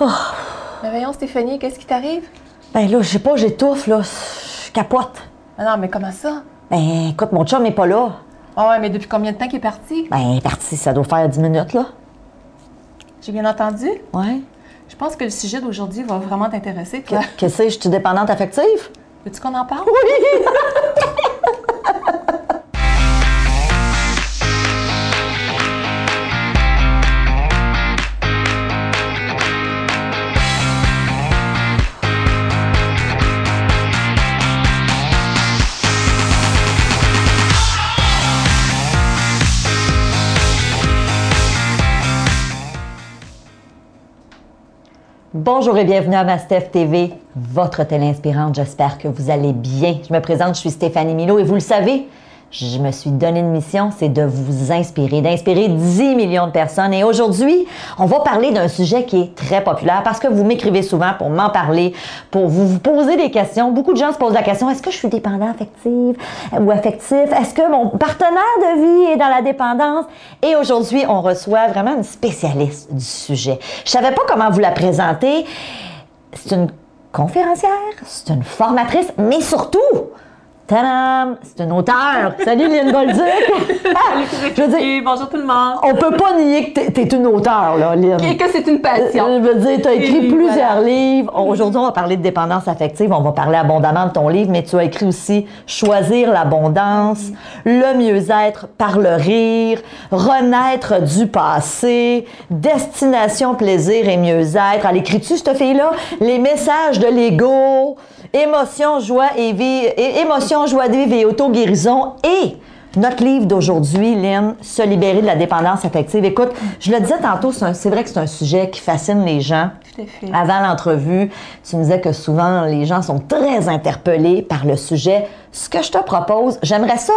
Mais voyons, Stéphanie, qu'est-ce qui t'arrive? Ben là, je sais pas, j'étouffe, là. Je capote. Ah non, mais comment ça? Ben, écoute, mon chum est pas là. Ah ouais, mais depuis combien de temps qu'il est parti? Ben, il est parti, ça doit faire 10 minutes, là. J'ai bien entendu. Ouais. Je pense que le sujet d'aujourd'hui va vraiment t'intéresser, toi. Qu'est-ce que c'est? Je suis dépendante affective? Veux-tu qu'on en parle? Oui! Bonjour et bienvenue à Mastef TV, votre télé inspirante. J'espère que vous allez bien. Je me présente, je suis Stéphanie Milo et vous le savez, je me suis donné une mission, c'est de vous inspirer, d'inspirer 10 millions de personnes. Et aujourd'hui, on va parler d'un sujet qui est très populaire parce que vous m'écrivez souvent pour m'en parler, pour vous, poser des questions. Beaucoup de gens se posent la question, est-ce que je suis dépendant affective ou affectif? Est-ce que mon partenaire de vie est dans la dépendance? Et aujourd'hui, on reçoit vraiment une spécialiste du sujet. Je savais pas comment vous la présenter. C'est une conférencière, c'est une formatrice, mais surtout, Tadam! C'est une auteure. Salut Lynn Bolduc! je veux dire, bonjour tout le monde. On peut pas nier que t'es es une auteure, là, Lynn. Et que c'est une passion. Je veux dire, tu as écrit plusieurs livres. Aujourd'hui, on va parler de dépendance affective. On va parler abondamment de ton livre, mais tu as écrit aussi Choisir l'abondance, le mieux-être par le rire, Renaître du passé, Destination plaisir et mieux-être. Elle écrit-tu, cette fille-là? Les messages de l'ego. Émotion, joie et vie, émotion, joie de vivre et auto-guérison. Et notre livre d'aujourd'hui, Lynn, Se libérer de la dépendance affective. Écoute, je le disais tantôt, c'est vrai que c'est un sujet qui fascine les gens. Tout à fait. Avant l'entrevue, tu me disais que souvent, les gens sont très interpellés par le sujet. Ce que je te propose, j'aimerais ça,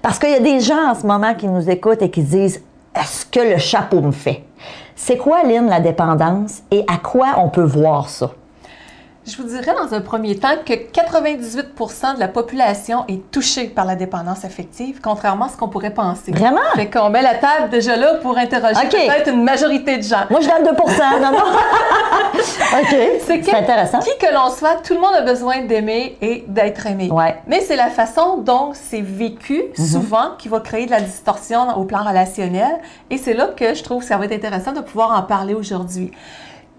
parce qu'il y a des gens en ce moment qui nous écoutent et qui disent, est-ce que le chapeau me fait? C'est quoi, Lynn, la dépendance et à quoi on peut voir ça? Je vous dirais dans un premier temps que 98% de la population est touchée par la dépendance affective, contrairement à ce qu'on pourrait penser. Vraiment? Fait qu'on met la table déjà là pour interroger peut-être une majorité de gens. Moi, je donne 2 non, non. OK. C'est intéressant. Qui que l'on soit, tout le monde a besoin d'aimer et d'être aimé. Ouais. Mais c'est la façon dont c'est vécu, mhm. souvent, qui va créer de la distorsion au plan relationnel. Et c'est là que je trouve que ça va être intéressant de pouvoir en parler aujourd'hui.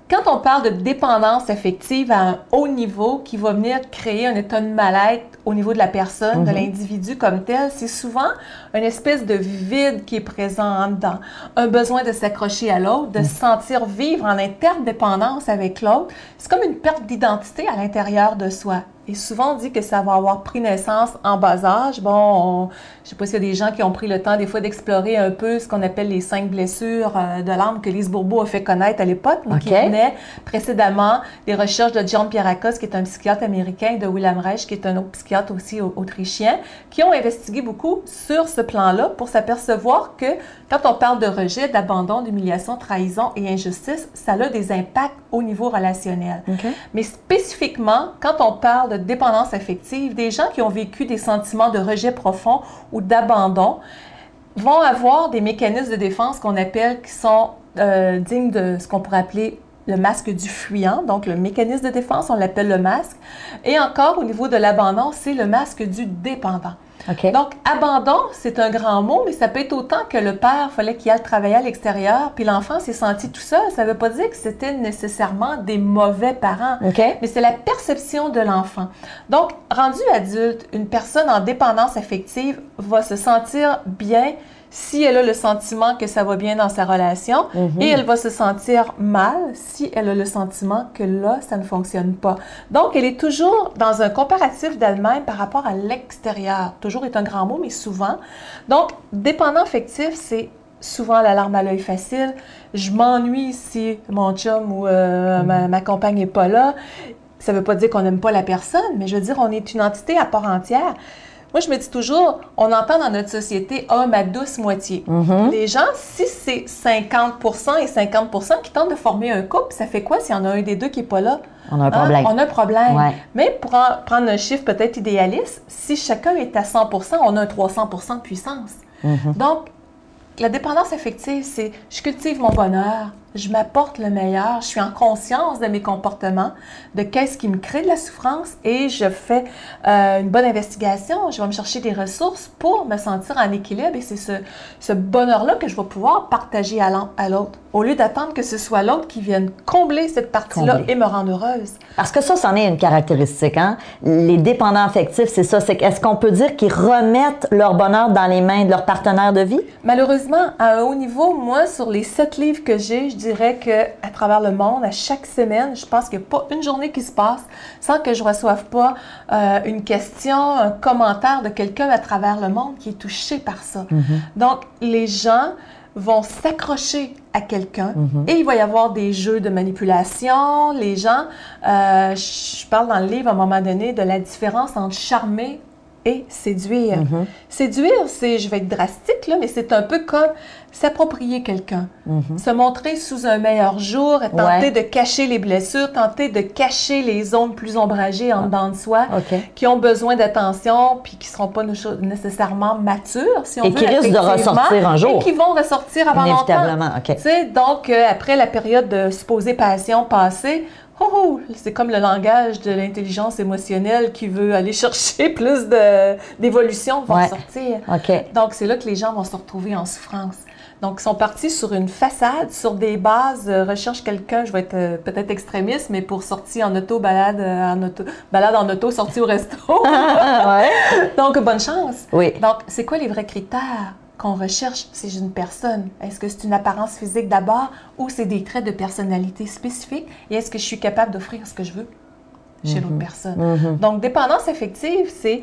Quand on parle de dépendance affective à un haut niveau qui va venir créer un état de mal-être au niveau de la personne, de mhm. l'individu comme tel, c'est souvent une espèce de vide qui est présent en dedans. Un besoin de s'accrocher à l'autre, de se sentir vivre en interdépendance avec l'autre. C'est comme une perte d'identité à l'intérieur de soi. Et souvent, on dit que ça va avoir pris naissance en bas âge. Bon, je ne sais pas s'il y a des gens qui ont pris le temps des fois d'explorer un peu ce qu'on appelle les cinq blessures euh, de l'âme que Lise Bourbeau a fait connaître à l'époque, mais qui venaient précédemment des recherches de John Pierrakos, qui est un psychiatre américain, et de William Reich, qui est un autre psychiatre aussi autrichien, qui ont investigué beaucoup sur ce plan-là pour s'apercevoir que quand on parle de rejet, d'abandon, d'humiliation, trahison et injustice, ça a des impacts au niveau relationnel. Mais spécifiquement, quand on parle de dépendance affective, des gens qui ont vécu des sentiments de rejet profond ou d'abandon vont avoir des mécanismes de défense qu'on appelle, qui sont euh, dignes de ce qu'on pourrait appeler le masque du fuyant, donc le mécanisme de défense, on l'appelle le masque. Et encore au niveau de l'abandon, c'est le masque du dépendant. Donc, abandon, c'est un grand mot, mais ça peut être autant que le père fallait qu'il aille travailler à l'extérieur, puis l'enfant s'est senti tout seul. Ça ne veut pas dire que c'était nécessairement des mauvais parents, mais c'est la perception de l'enfant. Donc, rendu adulte, une personne en dépendance affective va se sentir bien si elle a le sentiment que ça va bien dans sa relation mhm. et elle va se sentir mal si elle a le sentiment que là, ça ne fonctionne pas. Donc, elle est toujours dans un comparatif d'elle-même par rapport à l'extérieur. Toujours est un grand mot, mais souvent. Donc, dépendant affectif, c'est souvent l'alarme à l'œil facile. Je m'ennuie si mon chum ou euh, ma, ma, compagne n'est pas là. Ça ne veut pas dire qu'on n'aime pas la personne, mais je veux dire, on est une entité à part entière. Moi, je me dis toujours, on entend dans notre société homme à douce moitié. Mm-hmm. Les gens, si c'est 50% et 50% qui tentent de former un couple, ça fait quoi s'il y en a un des deux qui n'est pas là? On a un problème. Hein? On a un problème. Mais pour prendre un chiffre peut-être idéaliste, si chacun est à 100% on a un 300% de puissance. Mm-hmm. Donc, la dépendance affective, c'est je cultive mon bonheur, je m'apporte le meilleur, je suis en conscience de mes comportements, de qu'est-ce qui me crée de la souffrance et je fais euh, une bonne investigation, je vais me chercher des ressources pour me sentir en équilibre et c'est ce, ce bonheur-là que je vais pouvoir partager à l'autre au lieu d'attendre que ce soit l'autre qui vienne combler cette partie-là et me rendre heureuse. Parce que ça, c'en est une caractéristique. Hein? Les dépendants affectifs, c'est ça. C'est est-ce qu'on peut dire qu'ils remettent leur bonheur dans les mains de leur partenaire de vie? Malheureusement, à un haut niveau, moi, sur les sept livres que j'ai, je dirais que à travers le monde, à chaque semaine, je pense qu'il n'y a pas une journée qui se passe sans que je ne reçoive pas euh, une question, un commentaire de quelqu'un à travers le monde qui est touché par ça. Mm-hmm. Donc, les gens vont s'accrocher à quelqu'un mhm. et il va y avoir des jeux de manipulation. Les gens, euh, je parle dans le livre à un moment donné de la différence entre charmer et séduire. Mhm. Séduire, c'est, je vais être drastique, là, mais c'est un peu comme s'approprier quelqu'un, mhm. se montrer sous un meilleur jour, tenter de cacher les blessures, tenter de cacher les zones plus ombragées en dedans de soi, qui ont besoin d'attention, puis qui ne seront pas nécessairement matures, si on et veut. Et qui risquent de ressortir un jour. Et qui vont ressortir avant Inévitablement, longtemps. OK. donc, euh, après la période de supposée passion passée, Oh, oh, c'est comme le langage de l'intelligence émotionnelle qui veut aller chercher plus d'évolution va sortir. Donc, c'est là que les gens vont se retrouver en souffrance. Donc, ils sont partis sur une façade, sur des bases, euh, recherche quelqu'un, je vais être euh, peut-être extrémiste, mais pour sortir en auto, balade euh, en auto, balade en auto, sortie au resto. Donc, bonne chance. Oui. Donc, c'est quoi les vrais critères? Qu'on recherche chez une personne? Est-ce que c'est une apparence physique d'abord ou c'est des traits de personnalité spécifiques? Et est-ce que je suis capable d'offrir ce que je veux chez l'autre mhm. personne? Mhm. Donc, dépendance affective, c'est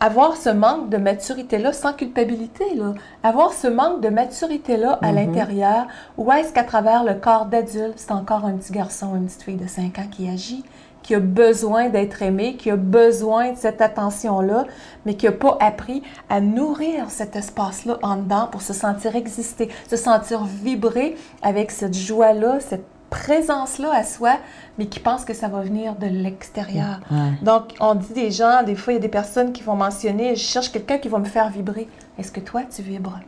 avoir ce manque de maturité-là sans culpabilité, là. avoir ce manque de maturité-là à mhm. l'intérieur, ou est-ce qu'à travers le corps d'adulte, c'est encore un petit garçon ou une petite fille de 5 ans qui agit? Qui a besoin d'être aimé, qui a besoin de cette attention-là, mais qui n'a pas appris à nourrir cet espace-là en dedans pour se sentir exister, se sentir vibrer avec cette joie-là, cette présence-là à soi, mais qui pense que ça va venir de l'extérieur. Donc, on dit des gens, des fois, il y a des personnes qui vont mentionner, je cherche quelqu'un qui va me faire vibrer. Est-ce que toi, tu vibres?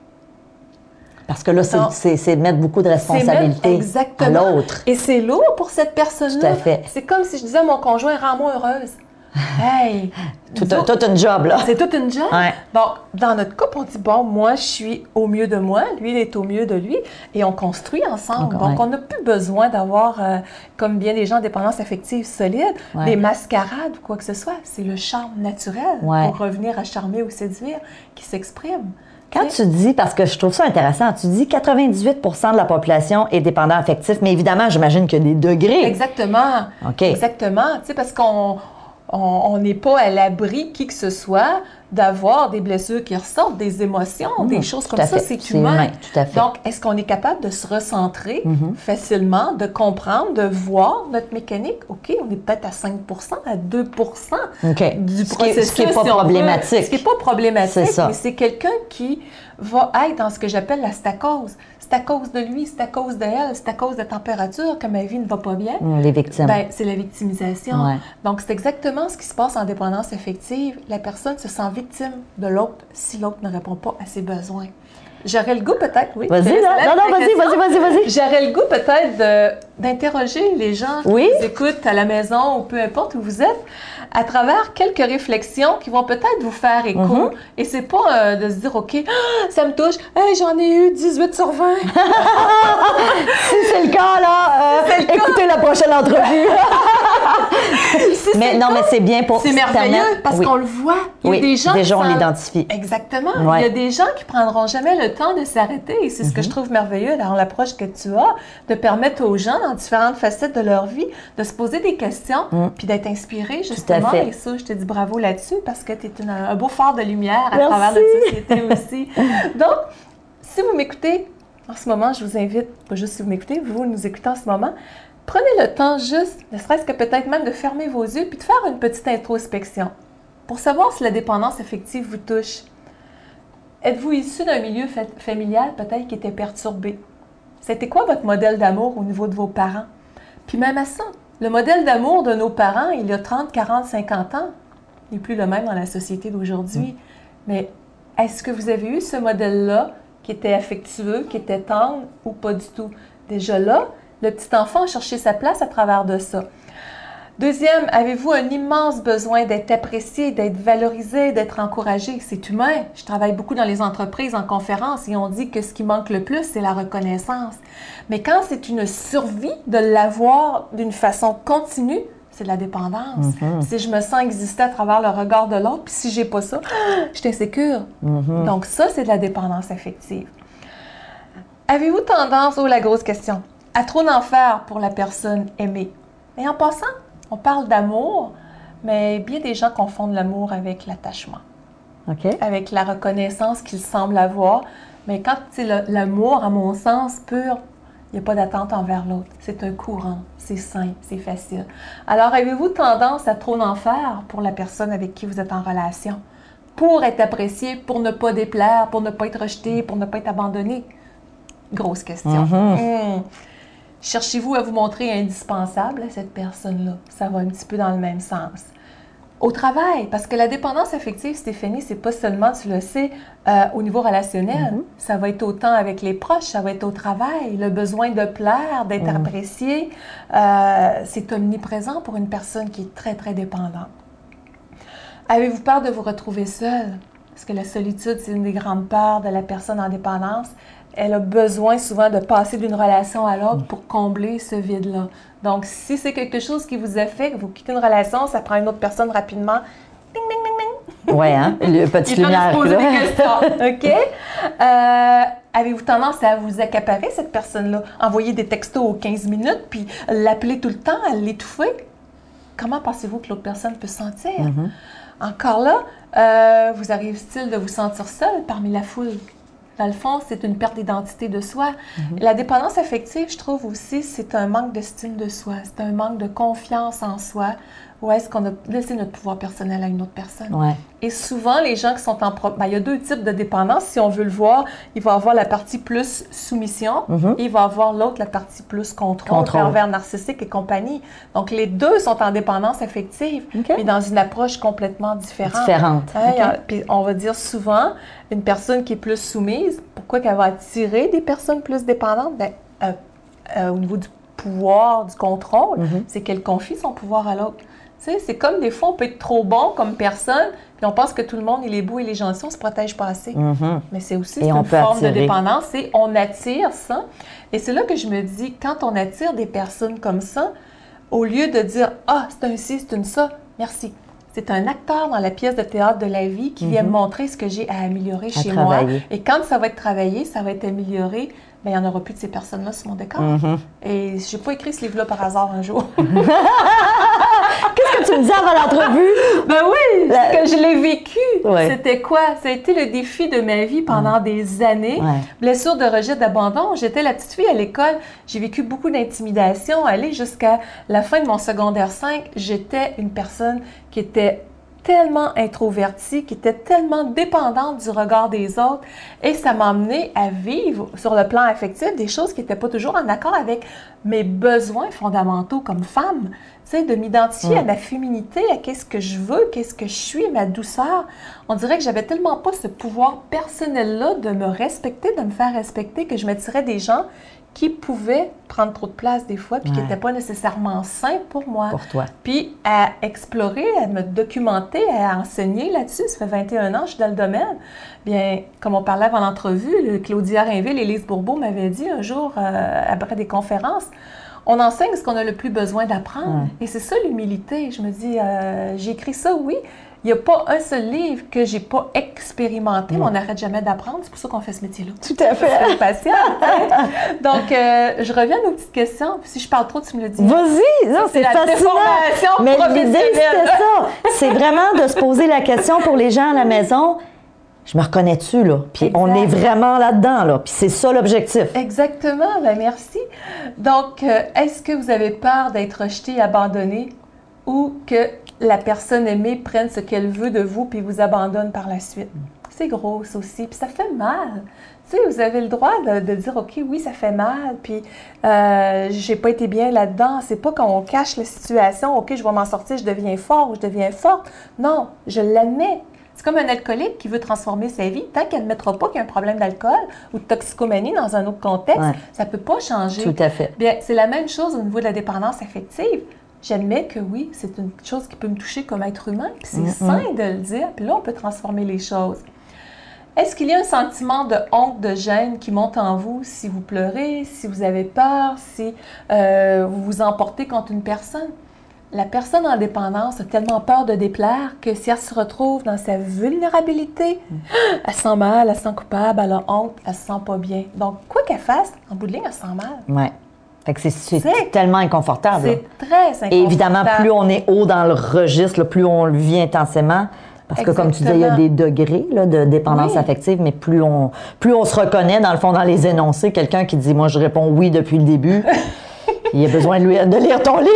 Parce que là, c'est mettre beaucoup de responsabilité à l'autre. Et c'est lourd pour cette personne-là. Tout à fait. C'est comme si je disais à mon conjoint, rends-moi heureuse. Hey! tout, un, job, là. C'est tout une job. Donc, dans notre couple, on dit, bon, moi, je suis au mieux de moi, lui, il est au mieux de lui, et on construit ensemble. Donc, on n'a plus besoin d'avoir, euh, comme bien des gens, dépendance affective solide, des mascarades ou quoi que ce soit. C'est le charme naturel pour revenir à charmer ou séduire qui s'exprime. Quand tu dis, parce que je trouve ça intéressant, tu dis 98% de la population est dépendant affectif, mais évidemment, j'imagine qu'il y a des degrés. Exactement. OK. Exactement. Tu sais, parce qu'on on n'est pas à l'abri, qui que ce soit, d'avoir des blessures qui ressortent, des émotions, mmh, des choses comme ça. C'est humain. Tout à fait. Donc, est-ce qu'on est capable de se recentrer mmh. facilement, de comprendre, de voir notre mécanique? OK, on est peut-être à 5% à 2% du processus. Ce qui n'est pas problématique. Ce qui n'est pas problématique, mais c'est quelqu'un qui va être dans ce que j'appelle la stacose. C'est à cause de lui, c'est à cause d'elle, c'est à cause de la température que ma vie ne va pas bien. Mmh, les victimes. Ben, c'est la victimisation. Donc, c'est exactement ce qui se passe en dépendance affective. La personne se sent victime de l'autre si l'autre ne répond pas à ses besoins. J'aurais le goût peut-être, oui. Vas-y, non, non, vas-y, vas-y, vas-y, vas-y. J'aurais le goût peut-être d'interroger les gens qui oui? vous écoutent à la maison ou peu importe où vous êtes à travers quelques réflexions qui vont peut-être vous faire écho. Mhm. Et c'est pas euh, de se dire, OK, ça me touche, hey, j'en ai eu 18 sur 20. si c'est le cas, là, euh, écoutez la prochaine entrevue. mais non, mais c'est bien pour C'est merveilleux parce qu'on le voit. Il y a des gens. Gens, on l'identifie. Exactement. Il y a des gens qui prendront jamais le temps de s'arrêter. Et c'est ce que je mhm. trouve merveilleux dans l'approche que tu as, de permettre aux gens, dans différentes facettes de leur vie, de se poser des questions mm. puis d'être inspirés, justement et ça, je te dis bravo là-dessus parce que tu es un beau phare de lumière à travers notre société aussi. Donc, si vous m'écoutez en ce moment, je vous invite, pas juste si vous m'écoutez, vous nous écoutez en ce moment, prenez le temps juste, ne serait-ce que peut-être même de fermer vos yeux puis de faire une petite introspection pour savoir si la dépendance affective vous touche. Êtes-vous issu d'un milieu familial peut-être qui était perturbé? C'était quoi votre modèle d'amour au niveau de vos parents? Puis même à ça, le modèle d'amour de nos parents, il y a 30, 40, 50 ans, n'est plus le même dans la société d'aujourd'hui. Mm. Mais est-ce que vous avez eu ce modèle-là qui était affectueux, qui était tendre ou pas du tout? Déjà là, le petit enfant a cherché sa place à travers de ça. Deuxième, avez-vous un immense besoin d'être apprécié, d'être valorisé, d'être encouragé? C'est humain. Je travaille beaucoup dans les entreprises, en conférence, et on dit que ce qui manque le plus, c'est la reconnaissance. Mais quand c'est une survie de l'avoir d'une façon continue, c'est de la dépendance. Mhm. Si je me sens exister à travers le regard de l'autre, puis si j'ai pas ça, je suis insécure. Mhm. Donc ça, c'est de la dépendance affective. Avez-vous tendance, oh la grosse question, à trop en faire pour la personne aimée? Et en passant, on parle d'amour, mais bien des gens confondent l'amour avec l'attachement, OK? avec la reconnaissance qu'ils semblent avoir. Mais quand c'est l'amour, à mon sens, pur, il n'y a pas d'attente envers l'autre. C'est un courant, c'est simple, c'est facile. Alors, avez-vous tendance à trop en faire pour la personne avec qui vous êtes en relation? Pour être apprécié, pour ne pas déplaire, pour ne pas être rejeté, pour ne pas être abandonné? Grosse question. Hmm. Cherchez-vous à vous montrer indispensable à cette personne-là? Ça va un petit peu dans le même sens. Au travail, parce que la dépendance affective, Stéphanie, c'est pas seulement, tu le sais, euh, au niveau relationnel. Ça va être autant avec les proches, ça va être au travail. Le besoin de plaire, d'être apprécié, euh, c'est omniprésent pour une personne qui est très, très dépendante. Avez-vous peur de vous retrouver seule? Parce que la solitude, c'est une des grandes peurs de la personne en dépendance. Elle a besoin souvent de passer d'une relation à l'autre pour combler ce vide-là. Donc, si c'est quelque chose qui vous affecte, vous quittez une relation, ça prend une autre personne rapidement. Ding, ding, ding, ding. Ouais, hein? Le petit Il faut lumière. poser des questions. OK? Euh, Avez-vous tendance à vous accaparer, cette personne-là? Envoyer des textos aux 15 minutes, puis l'appeler tout le temps, à l'étouffer? Comment pensez-vous que l'autre personne peut se sentir? Mhm. Encore là, euh, vous arrive-t-il de vous sentir seul parmi la foule? Dans le fond, c'est une perte d'identité de soi. La dépendance affective, je trouve aussi, c'est un manque d'estime de soi. C'est un manque de confiance en soi. Ou est-ce qu'on a laissé notre pouvoir personnel à une autre personne? Ouais. Et souvent, les gens qui sont en... Ben, il y a deux types de dépendance. Si on veut le voir, il va avoir la partie plus soumission Mhm. et il va avoir l'autre, la partie plus contrôle, Contrôle. pervers narcissique et compagnie. Donc, les deux sont en dépendance affective, mais dans une approche complètement différente. Différente. Hein, a- puis on va dire souvent, une personne qui est plus soumise, pourquoi qu'elle va attirer des personnes plus dépendantes? Ben, euh, euh, au niveau du pouvoir, du contrôle, Mhm. c'est qu'elle confie son pouvoir à l'autre. C'est comme des fois, on peut être trop bon comme personne, puis on pense que tout le monde, il est beau, il est gentil, on se protège pas assez. Mhm. Mais c'est aussi Et on une forme attirer. de dépendance, c'est on attire ça. Et c'est là que je me dis, quand on attire des personnes comme ça, au lieu de dire Ah, c'est un ci, c'est une ça, merci. C'est un acteur dans la pièce de théâtre de la vie qui vient me montrer ce que j'ai à améliorer À chez travailler. moi. Et quand ça va être travaillé, ça va être amélioré, ben, il n'y en aura plus de ces personnes-là sur mon décor. Mhm. Et je n'ai pas écrit ce livre-là par hasard un jour. Que tu me dis avant l'entrevue? Ben oui, La- que je l'ai vécu. Ouais. C'était quoi? Ça a été le défi de ma vie pendant des années. Ouais. Blessure de rejet, d'abandon. J'étais la petite fille à l'école. J'ai vécu beaucoup d'intimidation. Aller jusqu'à la fin de mon secondaire 5, j'étais une personne qui était tellement introvertie, qui était tellement dépendante du regard des autres. Et ça m'a amené à vivre sur le plan affectif des choses qui n'étaient pas toujours en accord avec mes besoins fondamentaux comme femme. Tu sais, de m'identifier à ma féminité, à qu'est-ce que je veux, qu'est-ce que je suis, ma douceur. On dirait que j'avais tellement pas ce pouvoir personnel-là de me respecter, de me faire respecter, que je m'attirais des gens qui pouvaient prendre trop de place des fois, puis qui n'étaient pas nécessairement sains pour moi. Pour toi. Puis à explorer, à me documenter, à enseigner là-dessus. Ça fait 21 ans que je suis dans le domaine. Bien, comme on parlait avant l'entrevue, le Claudia Rainville et Lise Bourbeau m'avaient dit un jour, euh, après des conférences, on enseigne ce qu'on a le plus besoin d'apprendre. Ouais. Et c'est ça l'humilité. Je me dis, euh, j'ai écrit ça, oui. Il n'y a pas un seul livre que j'ai pas expérimenté, mais on n'arrête jamais d'apprendre. C'est pour ça qu'on fait ce métier-là. Tout à fait. C'est patient. hein? Donc, euh, je reviens à nos petites questions. Si je parle trop, tu me le dis. Vas-y! Non, c'est fascinant! Mais l'idée, c'était ça. C'est vraiment de se poser la question pour les gens à la maison. Je me reconnais-tu, là? Puis on est vraiment là-dedans, là. Puis c'est ça l'objectif. Exactement, ben merci. Donc, euh, est-ce que vous avez peur d'être rejeté, abandonné ou que la personne aimée prenne ce qu'elle veut de vous puis vous abandonne par la suite? C'est gros, ça aussi, puis ça fait mal. Tu sais, vous avez le droit de, de dire, OK, oui, ça fait mal, puis euh, j'ai pas été bien là-dedans. C'est pas qu'on cache la situation, OK, je vais m'en sortir, je deviens fort ou je deviens forte. Non, je l'admets. C'est comme un alcoolique qui veut transformer sa vie. Tant qu'elle ne mettra pas qu'il y a un problème d'alcool ou de toxicomanie dans un autre contexte, Ouais. ça ne peut pas changer. Tout à fait. Bien, c'est la même chose au niveau de la dépendance affective. J'admets que oui, c'est une chose qui peut me toucher comme être humain, puis c'est sain de le dire, puis là, on peut transformer les choses. Est-ce qu'il y a un sentiment de honte, de gêne qui monte en vous si vous pleurez, si vous avez peur, si euh, vous vous emportez contre une personne? La personne en dépendance a tellement peur de déplaire que si elle se retrouve dans sa vulnérabilité, elle se sent mal, elle se sent coupable, elle a honte, elle se sent pas bien. Donc, quoi qu'elle fasse, en bout de ligne, elle se sent mal. Ouais. Fait que c'est- tellement inconfortable. C'est très inconfortable. Et évidemment, plus on est haut dans le registre, là, plus on le vit intensément. Parce que, comme tu disais, il y a des degrés là, de dépendance Oui. affective, mais plus on, plus on se reconnaît, dans le fond, dans les énoncés, quelqu'un qui dit Moi, je réponds oui depuis le début, il a besoin de, lui- de lire ton livre.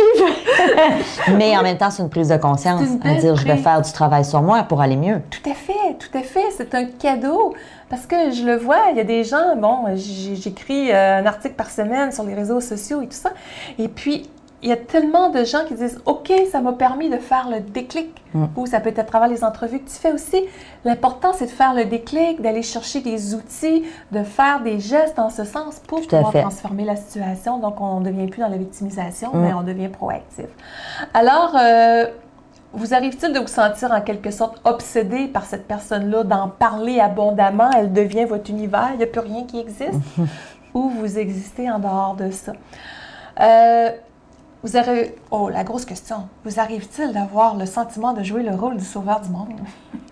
mais en même temps, c'est une prise de conscience à dire Je vais faire du travail sur moi pour aller mieux. Tout à fait, tout à fait. C'est un cadeau. Parce que je le vois, il y a des gens, bon, j'écris euh, un article par semaine sur les réseaux sociaux et tout ça. Et puis, il y a tellement de gens qui disent OK, ça m'a permis de faire le déclic. Mm. Ou ça peut être à travers les entrevues que tu fais aussi. L'important, c'est de faire le déclic, d'aller chercher des outils, de faire des gestes en ce sens pour pouvoir fait. transformer la situation. Donc, on ne devient plus dans la victimisation, Mm. mais on devient proactif. Alors, euh, vous arrive-t-il de vous sentir en quelque sorte obsédé par cette personne-là, d'en parler abondamment, elle devient votre univers, il n'y a plus rien qui existe, ou vous existez en dehors de ça? Euh, vous avez... Oh, la grosse question. Vous arrive-t-il d'avoir le sentiment de jouer le rôle du sauveur du monde?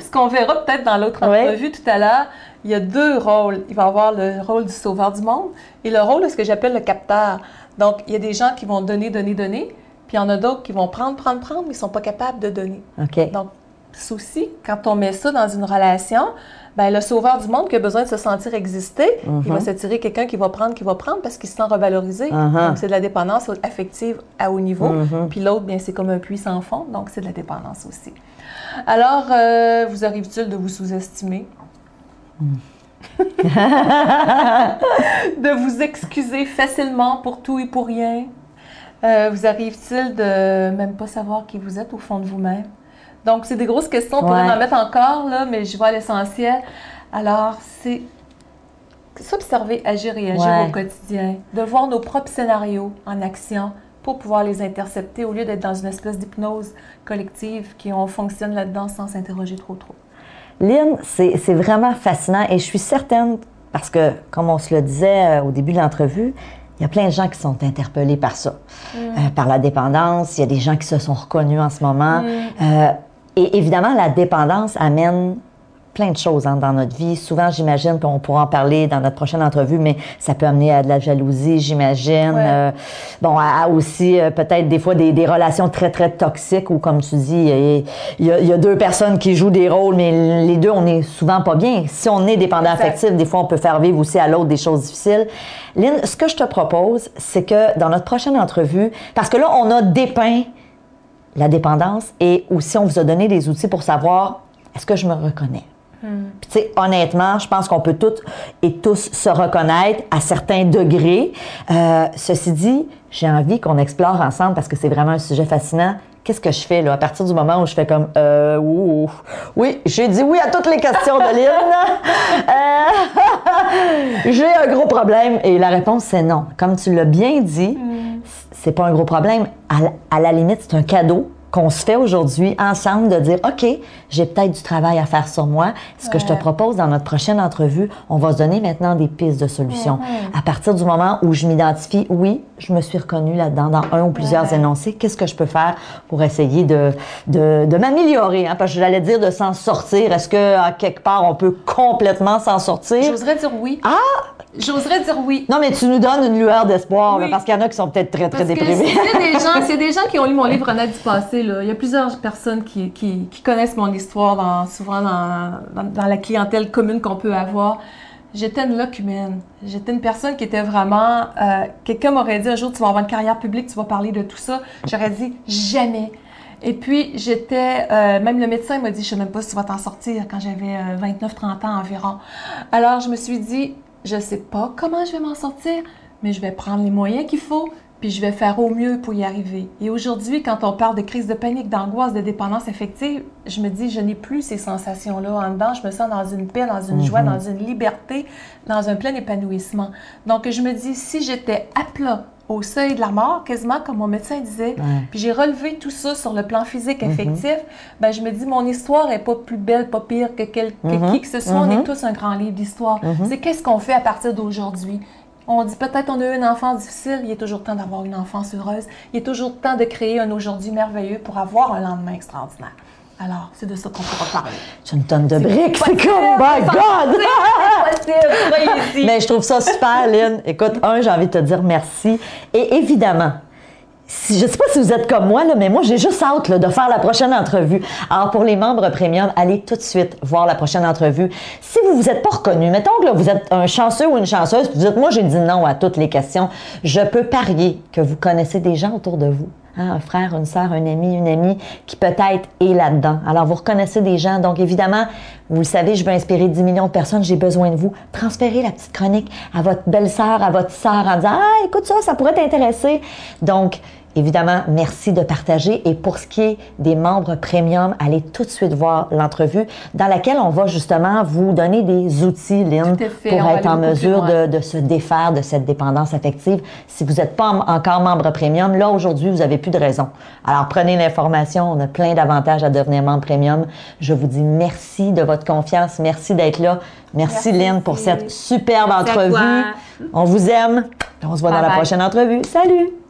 Ce qu'on verra peut-être dans l'autre Oui. entrevue tout à l'heure, il y a deux rôles. Il va y avoir le rôle du sauveur du monde et le rôle de ce que j'appelle le capteur. Donc, il y a des gens qui vont donner, donner, donner, puis il y en a d'autres qui vont prendre, prendre, prendre, mais ils ne sont pas capables de donner. OK. Donc, souci, quand on met ça dans une relation, ben, le sauveur du monde qui a besoin de se sentir exister, il va s'attirer quelqu'un qui va prendre, qui va prendre parce qu'il se sent revalorisé. Mhm. Donc, c'est de la dépendance affective à haut niveau. Mhm. Puis l'autre, bien, c'est comme un puits sans fond, donc c'est de la dépendance aussi. Alors, euh, vous arrive-t-il de vous sous-estimer? de vous excuser facilement pour tout et pour rien? Euh, vous arrive-t-il de même pas savoir qui vous êtes au fond de vous-même? Donc, c'est des grosses questions, on pourrait en mettre encore, là, mais je vois l'essentiel. Alors, c'est s'observer, agir et agir Ouais. au quotidien, de voir nos propres scénarios en action pour pouvoir les intercepter au lieu d'être dans une espèce d'hypnose collective qui on fonctionne là-dedans sans s'interroger trop trop. Lynn, c'est c'est vraiment fascinant et je suis certaine, parce que, comme on se le disait euh, au début de l'entrevue, il y a plein de gens qui sont interpellés par ça, Mm. euh, par la dépendance. Il y a des gens qui se sont reconnus en ce moment. Mm. Euh, et évidemment, la dépendance amène plein de choses hein, dans notre vie. Souvent, j'imagine qu'on pourra en parler dans notre prochaine entrevue, mais ça peut amener à de la jalousie, j'imagine. Ouais. Euh, bon, à, à aussi euh, peut-être des fois des, des relations très, très toxiques où, comme tu dis, il y, a- y y deux personnes qui jouent des rôles, mais les deux, on est souvent pas bien. Si on est dépendant Exact. affectif, des fois, on peut faire vivre aussi à l'autre des choses difficiles. Lynn, ce que je te propose, c'est que dans notre prochaine entrevue, parce que là, on a dépeint la dépendance et aussi on vous a donné des outils pour savoir est-ce que je me reconnais? Puis, tu sais, honnêtement, je pense qu'on peut toutes et tous se reconnaître à certains degrés. Euh, ceci dit, j'ai envie qu'on explore ensemble parce que c'est vraiment un sujet fascinant. Qu'est-ce que je fais là, à partir du moment où je fais comme euh, ouh, ouh. oui, j'ai dit oui à toutes les questions de Lynn. Euh, j'ai un gros problème et la réponse c'est non. Comme tu l'as bien dit, c'est pas un gros problème. À, la- à la limite, c'est un cadeau qu'on se fait aujourd'hui ensemble de dire OK, j'ai peut-être du travail à faire sur moi. Ce que je te propose dans notre prochaine entrevue, on va se donner maintenant des pistes de solutions. À partir du moment où je m'identifie, oui, je me suis reconnue là-dedans dans un ou plusieurs Ouais. énoncés, qu'est-ce que je peux faire pour essayer de, de, de m'améliorer? hein? Parce que j'allais dire de s'en sortir. Est-ce qu'à quelque part, on peut complètement s'en sortir? J'oserais dire oui. Ah! J'oserais dire oui. Non, mais tu nous donnes une lueur d'espoir, Oui. parce qu'il y en a qui sont peut-être très, très Parce déprimés. a des des gens qui ont lu mon livre Renate du passé, là, il y a plusieurs personnes qui, qui- qui connaissent mon histoire, dans, souvent dans, dans- dans la clientèle commune qu'on peut avoir. J'étais une locumène. J'étais une personne qui était vraiment... euh, Quelqu'un m'aurait dit un jour, tu vas avoir une carrière publique, tu vas parler de tout ça. J'aurais dit jamais. Et puis, j'étais... euh, même le médecin m'a dit, je sais même pas si tu vas t'en sortir quand j'avais 29-30 ans environ. Alors, je me suis dit, je sais pas comment je vais m'en sortir, mais je vais prendre les moyens qu'il faut, puis je vais faire au mieux pour y arriver. Et aujourd'hui, quand on parle de crise de panique, d'angoisse, de dépendance affective, je me dis, je n'ai plus ces sensations-là en dedans. Je me sens dans une paix, dans une joie, dans une liberté, dans un plein épanouissement. Donc, je me dis, si j'étais à plat, au seuil de la mort, quasiment comme mon médecin disait, puis j'ai relevé tout ça sur le plan physique, affectif, ben, je me dis, mon histoire est pas plus belle, pas pire que, qui que ce soit. On est tous un grand livre d'histoire. C'est qu'est-ce qu'on fait à partir d'aujourd'hui? On dit peut-être on a eu un enfant difficile, il est toujours temps d'avoir une enfance heureuse. Il est toujours temps de créer un aujourd'hui merveilleux pour avoir un lendemain extraordinaire. Alors, c'est de ça qu'on pourra parler. C'est une tonne de briques, c'est comme, my God! Mais je trouve ça super, Lynn. Écoute, un, j'ai envie de te dire merci. Et évidemment, je ne sais pas si vous êtes comme moi, là, mais moi, j'ai juste hâte de faire la prochaine entrevue. Alors, pour les membres premium, allez tout de suite voir la prochaine entrevue. Si vous vous êtes pas reconnu, mettons que vous êtes un chanceux ou une chanceuse, vous dites, moi, j'ai dit non à toutes les questions, je peux parier que vous connaissez des gens autour de vous. Hein, un frère, une sœur, un ami, une amie qui peut-être est là-dedans. Alors, vous reconnaissez des gens. Donc, évidemment, vous le savez, je veux inspirer 10 millions de personnes, j'ai besoin de vous. Transférez la petite chronique à votre belle-sœur, à votre sœur en disant Ah, écoute ça, ça pourrait t'intéresser. Donc, Évidemment, merci de partager. Et pour ce qui est des membres premium, allez tout de suite voir l'entrevue dans laquelle on va justement vous donner des outils, Lynn, pour être en mesure de, se défaire de cette dépendance affective. Si vous n'êtes pas encore membre premium, là, aujourd'hui, vous n'avez plus de raison. Alors, prenez l'information. On a plein d'avantages à devenir membre premium. Je vous dis merci de votre confiance. Merci d'être là. Merci, Lynn, pour cette superbe entrevue. On vous aime. On se voit dans la prochaine entrevue. Salut!